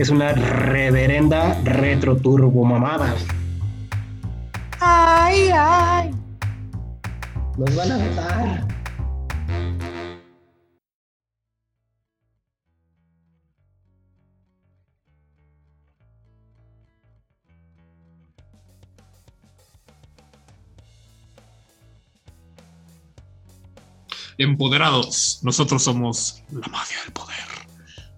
Es una reverenda retro turbo mamada. Ay, ay. Nos van a matar. Empoderados, nosotros somos la mafia del poder.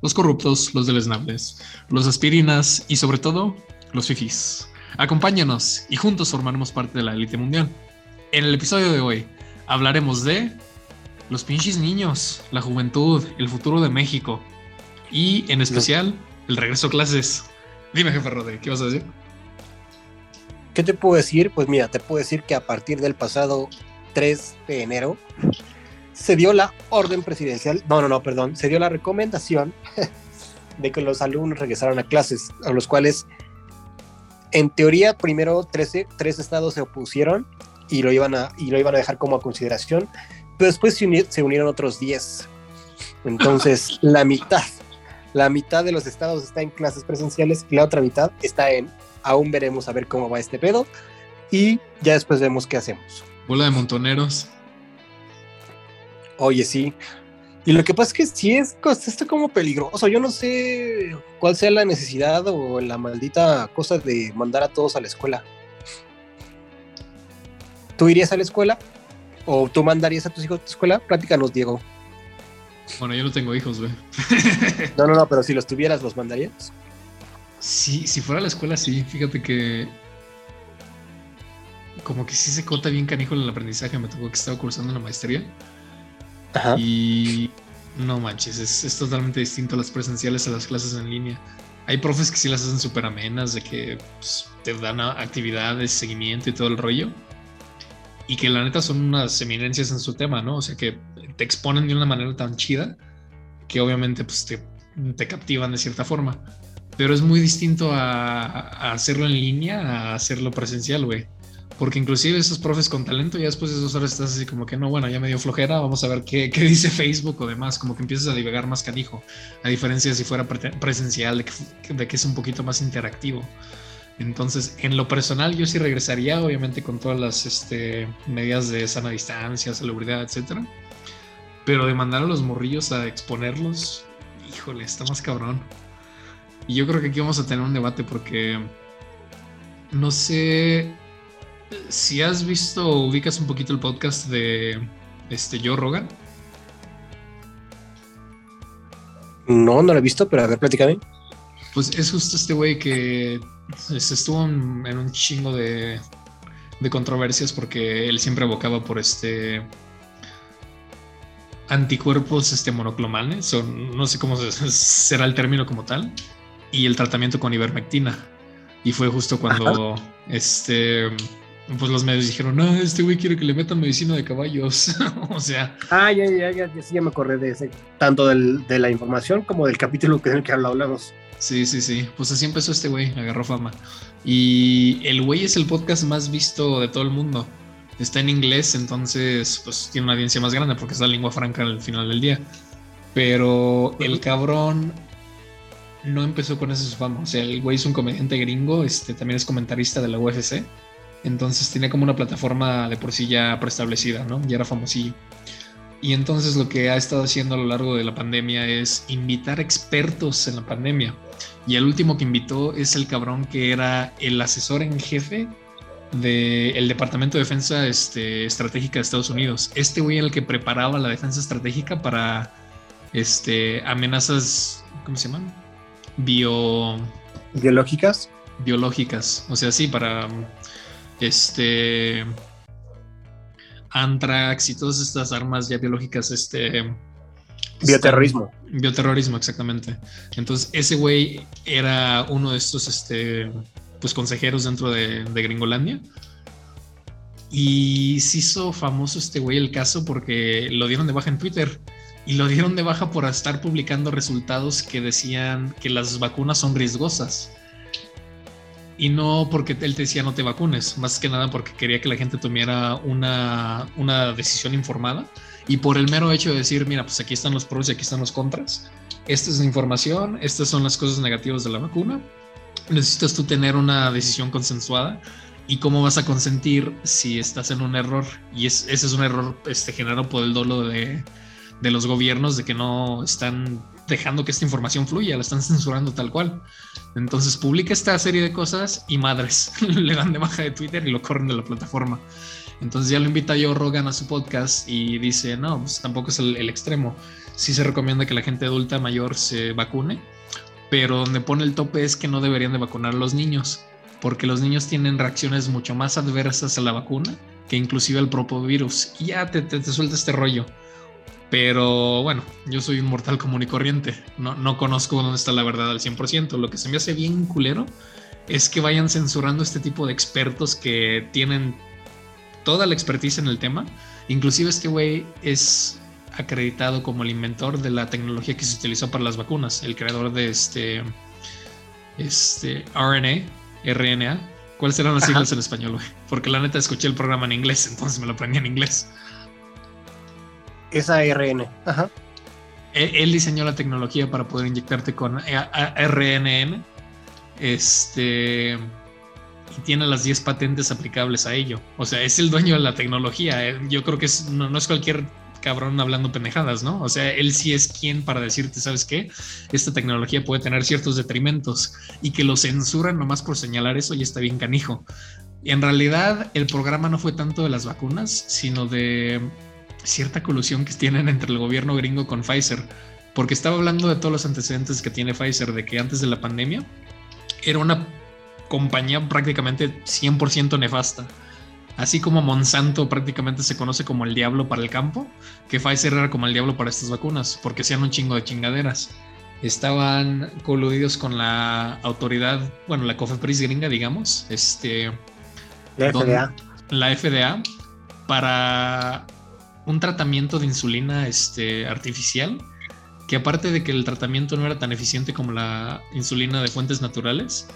Los corruptos, los deleznables, los aspirinas y sobre todo los fifis. Acompáñanos y juntos formaremos parte de la élite mundial. En el episodio de hoy hablaremos de los pinches niños, la juventud, el futuro de México y en especial el regreso a clases. Dime, jefe Rode, ¿qué vas a decir? ¿Qué te puedo decir? Pues mira, te puedo decir que a partir del pasado 3 de enero se dio la orden presidencial, no, no, no, perdón, se dio la recomendación de que los alumnos regresaran a clases, a los cuales en teoría primero 13, tres estados se opusieron y lo, iban a, y lo iban a dejar como a consideración, pero después se, uni- se unieron otros 10. Entonces, la mitad, la mitad de los estados está en clases presenciales y la otra mitad está en aún veremos a ver cómo va este pedo y ya después vemos qué hacemos. Bola de montoneros. Oye, sí. Y lo que pasa es que sí es cos- está como peligroso. Yo no sé cuál sea la necesidad o la maldita cosa de mandar a todos a la escuela. ¿Tú irías a la escuela? ¿O tú mandarías a tus hijos a la escuela? Platícanos, Diego. Bueno, yo no tengo hijos, güey. No, no, no, pero si los tuvieras, ¿los mandarías? Sí, si fuera a la escuela, sí. Fíjate que. Como que sí se corta bien canijo el aprendizaje. Me tocó que estaba cursando una maestría. Y. No manches, es, totalmente distinto a las presenciales a las clases en línea. Hay profes que sí las hacen súper amenas, de que pues, te dan actividades, seguimiento y todo el rollo. Y que la neta son unas eminencias en su tema, ¿no? O sea, que te exponen de una manera tan chida que obviamente pues, te, te captivan de cierta forma. Pero es muy distinto a, a hacerlo en línea a hacerlo presencial, güey. Porque inclusive esos profes con talento, ya después de dos horas estás así como que no, bueno, ya me dio flojera, vamos a ver qué, qué dice Facebook o demás, como que empiezas a divagar más canijo, a diferencia de si fuera pre- presencial, de que, de que es un poquito más interactivo. Entonces, en lo personal, yo sí regresaría, obviamente con todas las este, medidas de sana distancia, salubridad, etcétera. Pero de mandar a los morrillos a exponerlos, híjole, está más cabrón. Y yo creo que aquí vamos a tener un debate porque no sé si has visto ubicas un poquito el podcast de este Joe Rogan. No, no lo he visto, pero a ver, platícame. Pues es justo este güey que se estuvo en, en un chingo de, de controversias porque él siempre abocaba por este anticuerpos este monoclonales o no sé cómo se- será el término como tal y el tratamiento con ivermectina y fue justo cuando este pues los medios dijeron no este güey quiere que le metan medicina de caballos o sea Ah, ya, ya, ya, ya, sí, ya me acordé de ese. Tanto del- de la información como del capítulo que, en el que hablamos. Sí, sí, sí. Pues así empezó este güey, agarró fama. Y el güey es el podcast más visto de todo el mundo. Está en inglés, entonces pues tiene una audiencia más grande porque es la lengua franca al final del día. Pero el cabrón no empezó con esa fama. O sea, el güey es un comediante gringo, este también es comentarista de la UFC. Entonces tiene como una plataforma de por sí ya preestablecida, ¿no? Ya era famosillo. Y entonces lo que ha estado haciendo a lo largo de la pandemia es invitar expertos en la pandemia. Y el último que invitó es el cabrón que era el asesor en jefe del Departamento de Defensa este, Estratégica de Estados Unidos. Este güey era el que preparaba la defensa estratégica para este, amenazas, ¿cómo se llaman? Bio, ¿Biológicas? biológicas. O sea, sí, para este Antrax y todas estas armas ya biológicas este, Bioterrorismo. Bioterrorismo, exactamente. Entonces, ese güey era uno de estos este, pues, consejeros dentro de, de Gringolandia. Y se hizo famoso este güey el caso porque lo dieron de baja en Twitter. Y lo dieron de baja por estar publicando resultados que decían que las vacunas son riesgosas. Y no porque él te decía no te vacunes, más que nada porque quería que la gente tomara una, una decisión informada. Y por el mero hecho de decir, mira, pues aquí están los pros y aquí están los contras. Esta es la información, estas son las cosas negativas de la vacuna. Necesitas tú tener una decisión consensuada y cómo vas a consentir si estás en un error. Y es, ese es un error este, generado por el dolo de, de los gobiernos de que no están dejando que esta información fluya, la están censurando tal cual. Entonces publica esta serie de cosas y madres le dan de baja de Twitter y lo corren de la plataforma. Entonces ya lo invita yo Rogan a su podcast y dice, no, pues tampoco es el, el extremo. Sí se recomienda que la gente adulta mayor se vacune, pero donde pone el tope es que no deberían de vacunar a los niños, porque los niños tienen reacciones mucho más adversas a la vacuna que inclusive al propio virus. Y ya te, te, te suelta este rollo. Pero bueno, yo soy un mortal común y corriente. No, no conozco dónde está la verdad al 100%. Lo que se me hace bien culero es que vayan censurando este tipo de expertos que tienen toda la expertise en el tema. Inclusive este güey es acreditado como el inventor de la tecnología que se utilizó para las vacunas, el creador de este, este RNA, RNA. ¿Cuáles serán las siglas en español, güey? Porque la neta escuché el programa en inglés, entonces me lo aprendí en inglés. Esa RN. Ajá. Él, él, diseñó la tecnología para poder inyectarte con RNN. Este. Y tiene las 10 patentes aplicables a ello. O sea, es el dueño de la tecnología. Yo creo que es, no, no es cualquier cabrón hablando pendejadas, ¿no? O sea, él sí es quien para decirte, ¿sabes qué? Esta tecnología puede tener ciertos detrimentos y que lo censuran nomás por señalar eso y está bien canijo. Y en realidad el programa no fue tanto de las vacunas, sino de cierta colusión que tienen entre el gobierno gringo con Pfizer, porque estaba hablando de todos los antecedentes que tiene Pfizer, de que antes de la pandemia era una compañía prácticamente 100% nefasta. Así como Monsanto prácticamente se conoce como el diablo para el campo, que Pfizer era como el diablo para estas vacunas, porque hacían un chingo de chingaderas. Estaban coludidos con la autoridad, bueno, la COFEPRIS gringa, digamos, este... La FDA. La FDA, para un tratamiento de insulina este, artificial, que aparte de que el tratamiento no era tan eficiente como la insulina de fuentes naturales,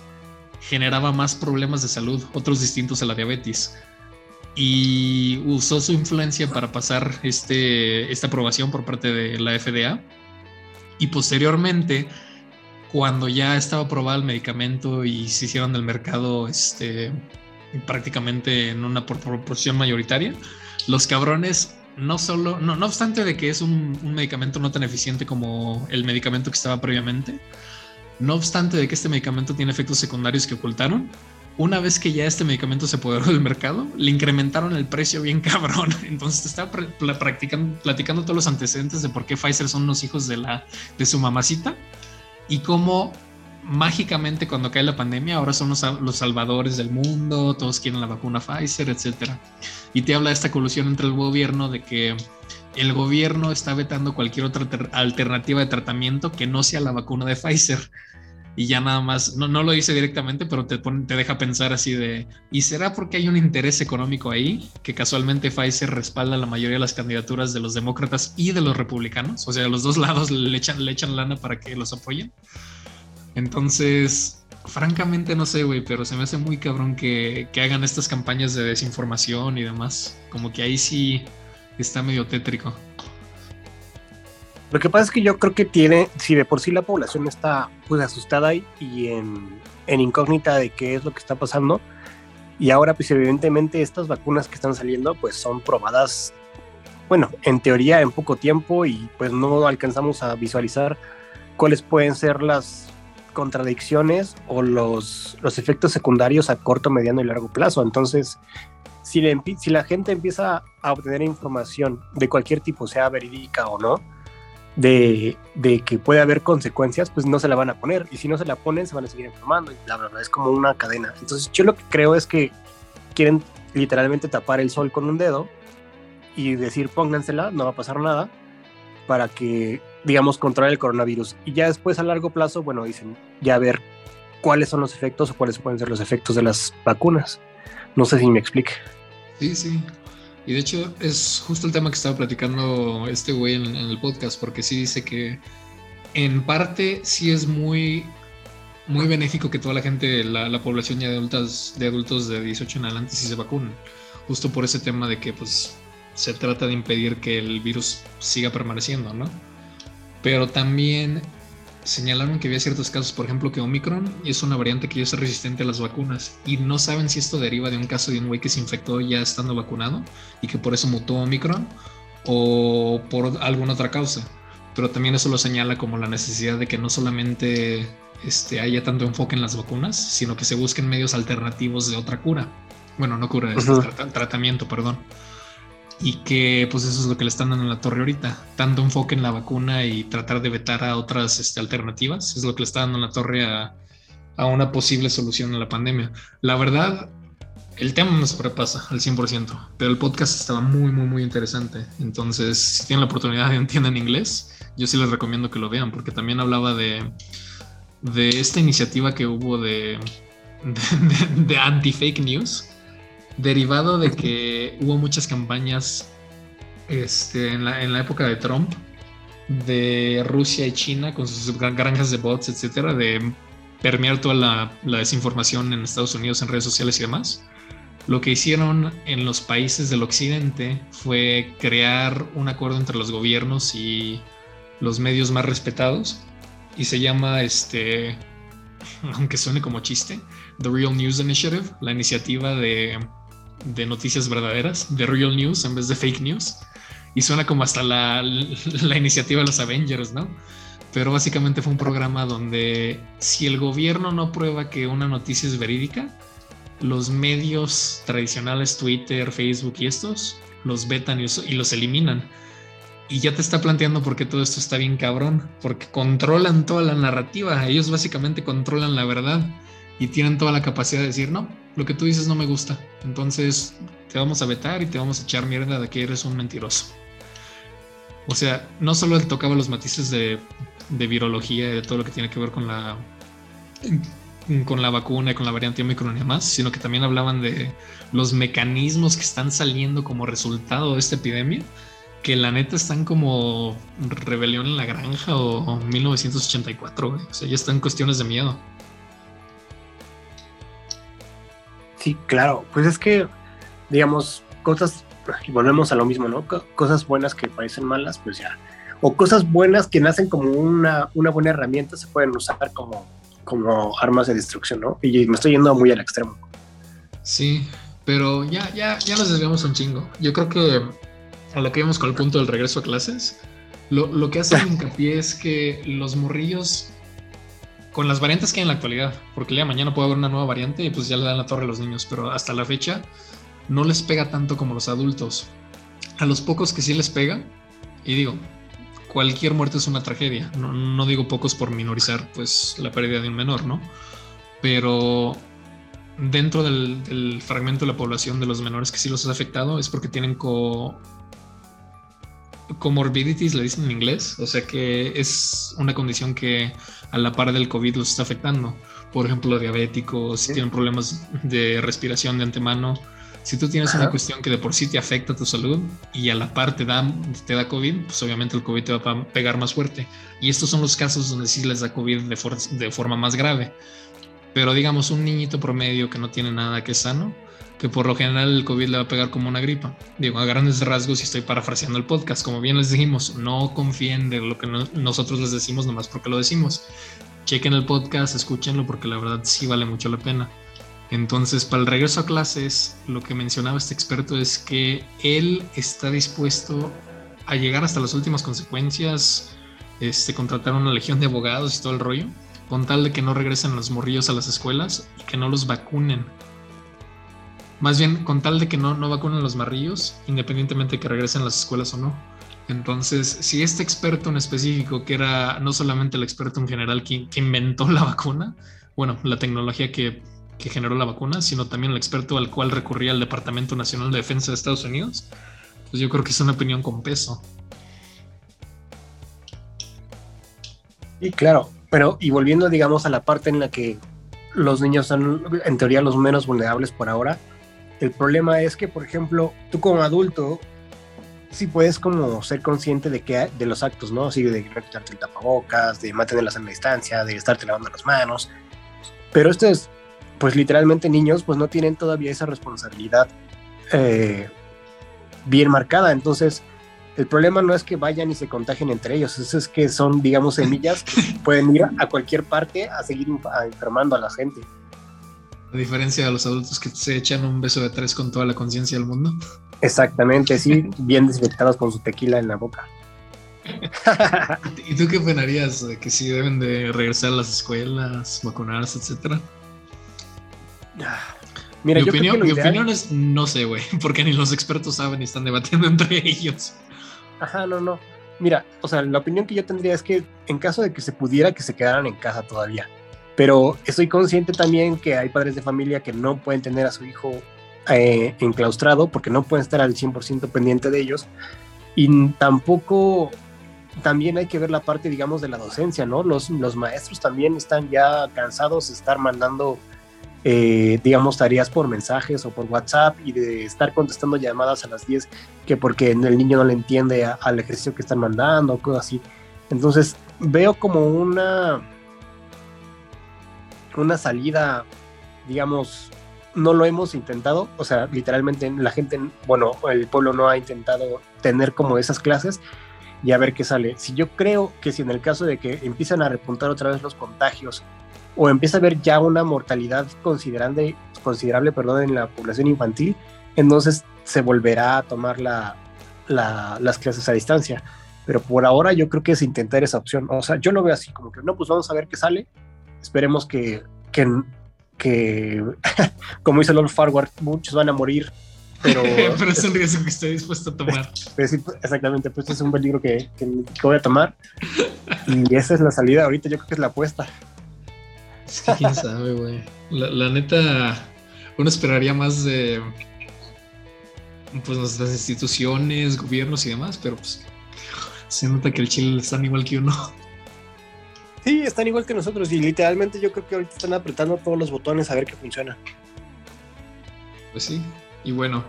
generaba más problemas de salud, otros distintos a la diabetes. Y usó su influencia para pasar este, esta aprobación por parte de la FDA. Y posteriormente, cuando ya estaba aprobado el medicamento y se hicieron del mercado este, prácticamente en una proporción mayoritaria, los cabrones no solo, no, no obstante de que es un, un, medicamento no tan eficiente como el medicamento que estaba previamente, no obstante de que este medicamento tiene efectos secundarios que ocultaron, una vez que ya este medicamento se apoderó del mercado, le incrementaron el precio bien cabrón. Entonces te estaba platicando, platicando todos los antecedentes de por qué Pfizer son los hijos de, la, de su mamacita y cómo mágicamente cuando cae la pandemia ahora son los, los, salvadores del mundo, todos quieren la vacuna Pfizer, etc. Y te habla de esta colusión entre el gobierno de que el gobierno está vetando cualquier otra alternativa de tratamiento que no sea la vacuna de Pfizer. Y ya nada más, no, no lo dice directamente, pero te, te deja pensar así de, ¿y será porque hay un interés económico ahí? Que casualmente Pfizer respalda la mayoría de las candidaturas de los demócratas y de los republicanos. O sea, los dos lados le echan, le echan lana para que los apoyen. Entonces, francamente no sé, güey, pero se me hace muy cabrón que, que, hagan estas campañas de desinformación y demás. Como que ahí sí está medio tétrico. Lo que pasa es que yo creo que tiene, si de por sí la población está pues asustada y en, en incógnita de qué es lo que está pasando, y ahora pues evidentemente estas vacunas que están saliendo pues son probadas, bueno, en teoría en poco tiempo y pues no alcanzamos a visualizar cuáles pueden ser las contradicciones o los, los efectos secundarios a corto, mediano y largo plazo. Entonces, si, la gente empieza a obtener información de cualquier tipo, sea verídica o no, de, que puede haber consecuencias, pues no se la van a poner. Y si no se la ponen, se van a seguir informando. Y la verdad es como una cadena. Entonces, yo lo que creo es que quieren literalmente tapar el sol con un dedo y decir póngansela, no va a pasar nada, para que digamos, controlar el coronavirus. Y ya después a largo plazo, bueno, dicen, ya ver cuáles son los efectos o cuáles pueden ser los efectos de las vacunas. No sé si me explique. Sí, sí. Y de hecho es justo el tema que estaba platicando este güey en, el podcast, porque sí dice que en parte sí es muy, muy benéfico que toda la gente, la, la población ya de, adultas, de adultos de 18 en adelante sí se vacunen. Justo por ese tema de que pues se trata de impedir que el virus siga permaneciendo, ¿no? Pero también señalaron que había ciertos casos, por ejemplo, que Omicron es una variante que ya es resistente a las vacunas y no saben si esto deriva de un caso de un güey que se infectó ya estando vacunado y que por eso mutó Omicron o por alguna otra causa. Pero también eso lo señala como la necesidad de que no solamente este, haya tanto enfoque en las vacunas, sino que se busquen medios alternativos de otra cura. Bueno, no cura, es tratamiento, perdón. Y que pues eso es lo que le están dando en la torre ahorita. Tanto enfoque en la vacuna y tratar de vetar a otras este, alternativas. Es lo que le está dando en la torre a, a una posible solución a la pandemia. La verdad, el tema me sobrepasa al 100%, pero el podcast estaba muy, muy, muy interesante. Entonces, si tienen la oportunidad de entiendan inglés, yo sí les recomiendo que lo vean, porque también hablaba de, de esta iniciativa que hubo de, de, de- de anti-fake news, derivado de que hubo muchas campañas este, en, la, en la época de Trump de Rusia y China con sus gran- granjas de bots, etcétera, de permear toda la, la desinformación en Estados Unidos en redes sociales y demás. Lo que hicieron en los países del occidente fue crear un acuerdo entre los gobiernos y los medios más respetados y se llama este aunque suene como chiste The Real News Initiative la iniciativa de, de noticias verdaderas de Real News en vez de fake news. Y suena como hasta la, la iniciativa de los Avengers no pero básicamente fue un programa donde si el gobierno no prueba que una noticia es verídica los medios tradicionales Twitter Facebook y estos los vetan y, los eliminan. Y ya te está planteando por qué todo esto está bien cabrón, porque controlan toda la narrativa, ellos básicamente controlan la verdad y tienen toda la capacidad de decir, no, lo que tú dices no me gusta, entonces te vamos a vetar y te vamos a echar mierda de que eres un mentiroso. O sea, no solo él tocaba los matices de, de virología y de todo lo que tiene que ver con la con la vacuna y con la variante Omicron y demás, sino que también hablaban de los mecanismos que están saliendo como resultado de esta epidemia que la neta están como rebelión en la granja o 1984, güey. O sea, ya están cuestiones de miedo. Sí, claro. Pues es que, digamos, cosas, y volvemos a lo mismo, ¿no? Co- Cosas buenas que parecen malas, pues ya. O cosas buenas que nacen como una, una buena herramienta se pueden usar como, como armas de destrucción, ¿no? Y me estoy yendo muy al extremo. Sí, pero ya, ya, ya nos desviamos un chingo. Yo creo que a lo que íbamos con el punto del regreso a clases, lo, lo que hace hincapié es que los morrillos, con las variantes que hay en la actualidad, porque el día de mañana puede haber una nueva variante y pues ya le dan la torre a los niños, pero hasta la fecha no les pega tanto como los adultos. A los pocos que sí les pega, y digo, cualquier muerte es una tragedia, no, digo pocos por minorizar pues la pérdida de un menor, ¿no? Pero dentro del, del, fragmento de la población de los menores que sí los ha afectado es porque tienen co comorbidities, le dicen en inglés, o sea que es una condición que a la par del COVID los está afectando. Por ejemplo, diabéticos, si tienen problemas de respiración de antemano. Si tú tienes Ajá. una cuestión que de por sí te afecta tu salud y a la par te da, te da COVID, pues obviamente el COVID te va a pegar más fuerte. Y estos son los casos donde sí les da COVID de, for de forma más grave. Pero digamos, un niñito promedio que no tiene nada que es sano, que por lo general el COVID le va a pegar como una gripa. Digo, a grandes rasgos, y estoy parafraseando el podcast, como bien les dijimos, no confíen de lo que no, nosotros les decimos nomás porque lo decimos. Chequen el podcast, escúchenlo porque la verdad sí vale mucho la pena. Entonces, para el regreso a clases, lo que mencionaba este experto es que él está dispuesto a llegar hasta las últimas consecuencias, este, contratar una legión de abogados y todo el rollo, con tal de que no regresen los morrillos a las escuelas y que no los vacunen más bien, con tal de que no, no vacunen los marrillos, independientemente de que regresen las escuelas o no. Entonces, si este experto en específico, que era no solamente el experto en general que, que inventó la vacuna, bueno, la tecnología que, que, generó la vacuna, sino también el experto al cual recurría el Departamento Nacional de Defensa de Estados Unidos, pues yo creo que es una opinión con peso. Y claro, pero y volviendo, digamos, a la parte en la que los niños son, en teoría, los menos vulnerables por ahora, el problema es que, por ejemplo, tú como adulto, sí puedes como ser consciente de que de los actos, ¿no? Así de retirarte el tapabocas, de mantenerlas en la distancia, de estarte lavando las manos. Pero estos, pues literalmente niños, pues no tienen todavía esa responsabilidad eh, bien marcada. Entonces, el problema no es que vayan y se contagien entre ellos, es, es que son, digamos, semillas que pueden ir a cualquier parte a seguir enfermando a la gente. A diferencia de los adultos que se echan un beso de tres con toda la conciencia del mundo. Exactamente, sí, bien desinfectados con su tequila en la boca. ¿Y tú qué opinarías de que si deben de regresar a las escuelas, vacunarse, etcétera? Mira, mi yo opinión, mi ideal- opinión es no sé, güey, porque ni los expertos saben y están debatiendo entre ellos. Ajá, no, no. Mira, o sea, la opinión que yo tendría es que en caso de que se pudiera, que se quedaran en casa todavía. Pero estoy consciente también que hay padres de familia que no pueden tener a su hijo eh, enclaustrado porque no pueden estar al 100% pendiente de ellos. Y tampoco, también hay que ver la parte, digamos, de la docencia, ¿no? Los, los maestros también están ya cansados de estar mandando, eh, digamos, tareas por mensajes o por WhatsApp y de estar contestando llamadas a las 10 que porque el niño no le entiende a- al ejercicio que están mandando cosas así. Entonces veo como una, una salida, digamos, no lo hemos intentado, o sea, literalmente la gente, bueno, el pueblo no ha intentado tener como esas clases y a ver qué sale. Si yo creo que si en el caso de que empiezan a repuntar otra vez los contagios o empieza a haber ya una mortalidad considerable, considerable perdón, en la población infantil, entonces se volverá a tomar la, la- las clases a distancia. Pero por ahora yo creo que es intentar esa opción. O sea, yo lo veo así, como que no, pues vamos a ver qué sale. Esperemos que, que, que como dice Lord Farward, muchos van a morir. Pero, Pero es un riesgo que estoy dispuesto a tomar. pero sí, exactamente, pues es un peligro que, que, que voy a tomar. Y esa es la salida ahorita, yo creo que es la apuesta. Es que quién sabe, güey. La, la neta, uno esperaría más de pues nuestras instituciones, gobiernos y demás, pero pues se nota que el Chile están igual que uno. Sí, están igual que nosotros y literalmente yo creo que ahorita están apretando todos los botones a ver qué funciona. Pues sí. Y bueno,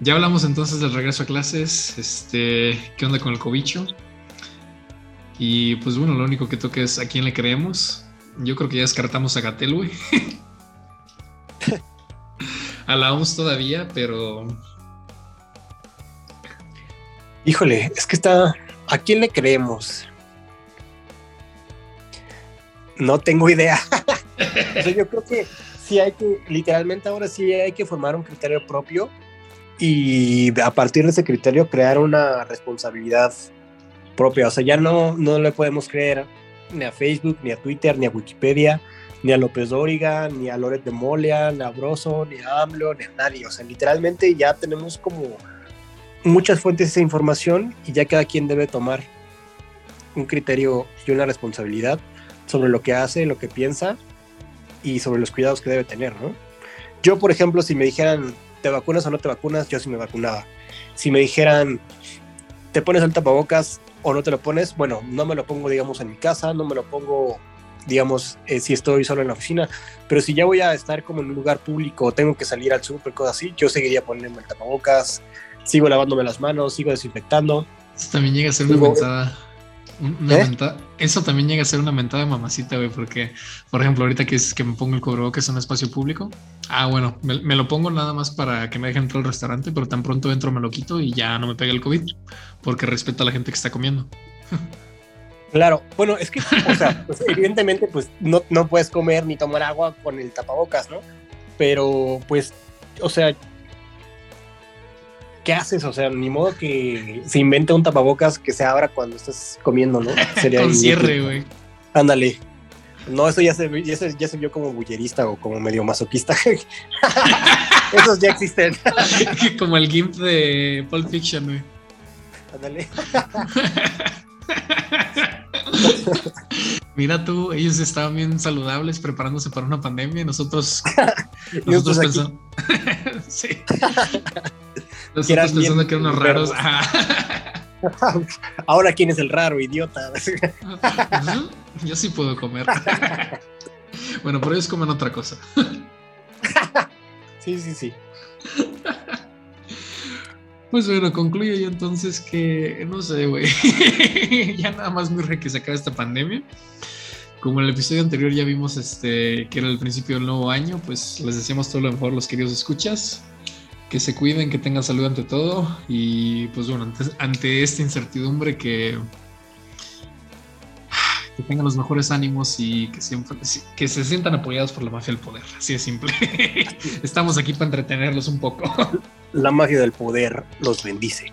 ya hablamos entonces del regreso a clases. Este, ¿qué onda con el cobicho? Y pues bueno, lo único que toca es a quién le creemos. Yo creo que ya descartamos a Gatel, güey. a la OMS todavía, pero Híjole, es que está. ¿A quién le creemos? No tengo idea. o sea, yo creo que sí hay que, literalmente ahora sí hay que formar un criterio propio y a partir de ese criterio crear una responsabilidad propia. O sea, ya no, no le podemos creer ni a Facebook, ni a Twitter, ni a Wikipedia, ni a López Dóriga, ni a Loret de Molia, ni a Broso, ni a AMLO, ni a nadie. O sea, literalmente ya tenemos como muchas fuentes de información y ya cada quien debe tomar un criterio y una responsabilidad sobre lo que hace, lo que piensa y sobre los cuidados que debe tener, ¿no? Yo, por ejemplo, si me dijeran, ¿te vacunas o no te vacunas? Yo sí me vacunaba. Si me dijeran, ¿te pones el tapabocas o no te lo pones? Bueno, no me lo pongo, digamos, en mi casa, no me lo pongo, digamos, eh, si estoy solo en la oficina, pero si ya voy a estar como en un lugar público o tengo que salir al súper, cosas así, yo seguiría poniéndome el tapabocas, sigo lavándome las manos, sigo desinfectando. También llega a ser una mentada. Una ¿Eh? menta- Eso también llega a ser una mentada de mamacita, güey, porque, por ejemplo, ahorita que es que me pongo el cubrebocas en un espacio público, ah, bueno, me, me lo pongo nada más para que me dejen entrar al restaurante, pero tan pronto entro me lo quito y ya no me pega el COVID, porque respeto a la gente que está comiendo. Claro, bueno, es que, o sea, pues, evidentemente, pues no, no puedes comer ni tomar agua con el tapabocas, ¿no? Pero, pues, o sea, ¿qué haces? O sea, ni modo que se invente un tapabocas que se abra cuando estás comiendo, ¿no? Sería Con cierre, güey. Ándale. No, eso ya se, ya se, ya se vio como bullerista o como medio masoquista. Esos ya existen. Como el GIMP de Pulp Fiction, güey. Ándale. Mira tú, ellos estaban bien saludables preparándose para una pandemia y nosotros, nosotros aquí. pensando. sí. Nosotros pensando que eran unos raros. Ahora quién es el raro, idiota. Yo sí puedo comer. bueno, pero ellos comen otra cosa. Sí, sí, sí. Pues bueno, concluyo yo entonces que, no sé, güey, ya nada más me urge que se acabe esta pandemia. Como en el episodio anterior ya vimos este, que era el principio del nuevo año, pues les deseamos todo lo mejor, los queridos escuchas. Que se cuiden, que tengan salud ante todo. Y pues bueno, ante, ante esta incertidumbre que, que tengan los mejores ánimos y que, siempre, que se sientan apoyados por la mafia del poder. Así de simple. Estamos aquí para entretenerlos un poco. La magia del poder los bendice.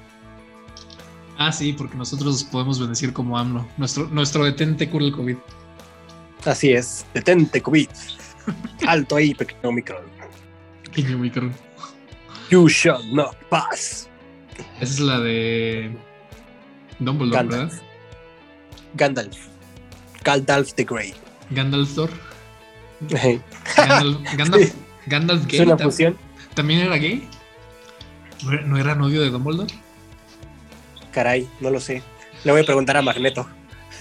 Ah, sí, porque nosotros podemos bendecir como AMLO. Nuestro, nuestro detente cura el COVID. Así es. Detente, COVID. Alto ahí, pequeño micro. Pequeño micro. You shall not pass. Esa es la de Dumbledore, Gandalf. ¿verdad? Gandalf. Gandalf the Grey. Gandalf Thor. Ejé. Gandalf, Gandalf, Sí. Gandalf Es gay. una fusión. ¿También era gay? ¿No era- ¿No era novio de Dumbledore? Caray, no lo sé. Le voy a preguntar a Magneto.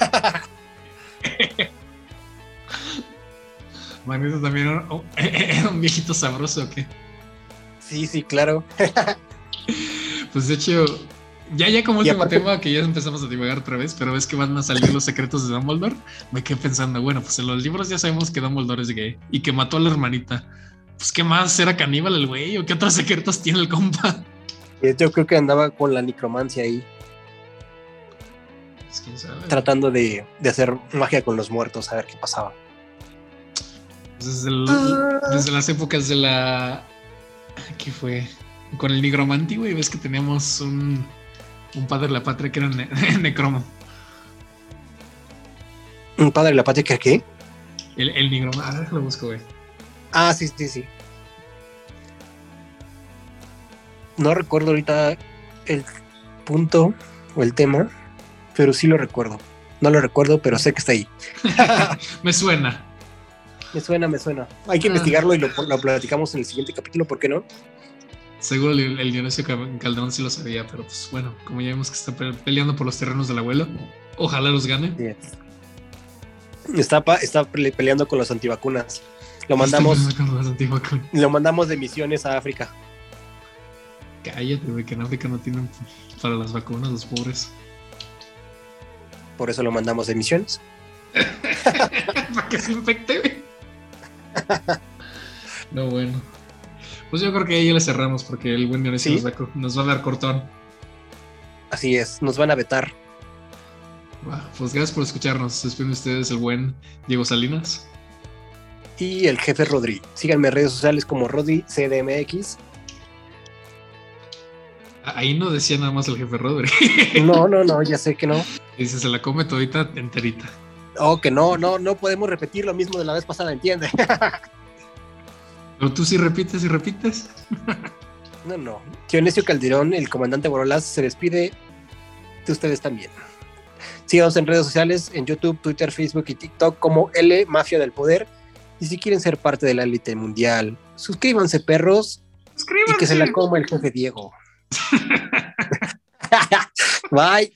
Magneto también era, oh, un viejito sabroso, ¿o qué? Sí, sí, claro. Pues de hecho, ya ya como último aparte- tema que ya empezamos a divagar otra vez, pero ves que van a salir los secretos de Dumbledore, me quedé pensando, bueno, pues en los libros ya sabemos que Dumbledore es gay y que mató a la hermanita. Pues qué más, ¿era caníbal el güey o qué otros secretos tiene el compa? Yo creo que andaba con la necromancia ahí, Pues quién sabe. tratando de, de hacer magia con los muertos, a ver qué pasaba. Pues desde, el- desde las épocas de la... ¿Qué fue? Con el nigromanti, güey, ves que teníamos un, un padre de la patria que era ne- necromo. ¿Un padre de la patria que qué? El, el nigromanti, ah, déjalo busco, güey. Ah, sí, sí, sí. No recuerdo ahorita el punto o el tema, pero sí lo recuerdo. No lo recuerdo, pero sé que está ahí. Me suena. Me suena, me suena. Hay que Ah. investigarlo y lo, lo platicamos en el siguiente capítulo, ¿por qué no? Seguro el, el Dionisio Cal- Calderón sí lo sabía, pero pues bueno, como ya vemos que está pe- peleando por los terrenos del abuelo, ojalá los gane. Está, pa- está pele- peleando con los antivacunas. Lo mandamos, lo mandamos de misiones a África. Cállate, güey, que en África no tienen para las vacunas los pobres. Por eso lo mandamos de misiones. Para que se infecte, güey. No, bueno. Pues yo creo que ahí ya le cerramos porque el buen Dionisio Sí. nos, va a, co- nos va a dar cortón. Así es, nos van a vetar. Pues gracias por escucharnos. Se despide ustedes el buen Diego Salinas. Y el jefe Rodri. Síganme en redes sociales como Rodri CDMX. Ahí no decía nada más el jefe Rodri. No, no, no, ya sé que no. Dice, se la come todita enterita. Oh, que no, no, no podemos repetir lo mismo de la vez pasada, ¿entiende? Pero tú sí repites y repites. No, no. Dionisio Calderón, el comandante Borolas, se despide de ustedes también. Síganos en redes sociales, en YouTube, Twitter, Facebook y TikTok como L Mafia del Poder. Y si quieren ser parte de la élite mundial, suscríbanse, perros, y que se la coma el jefe Diego. Bye.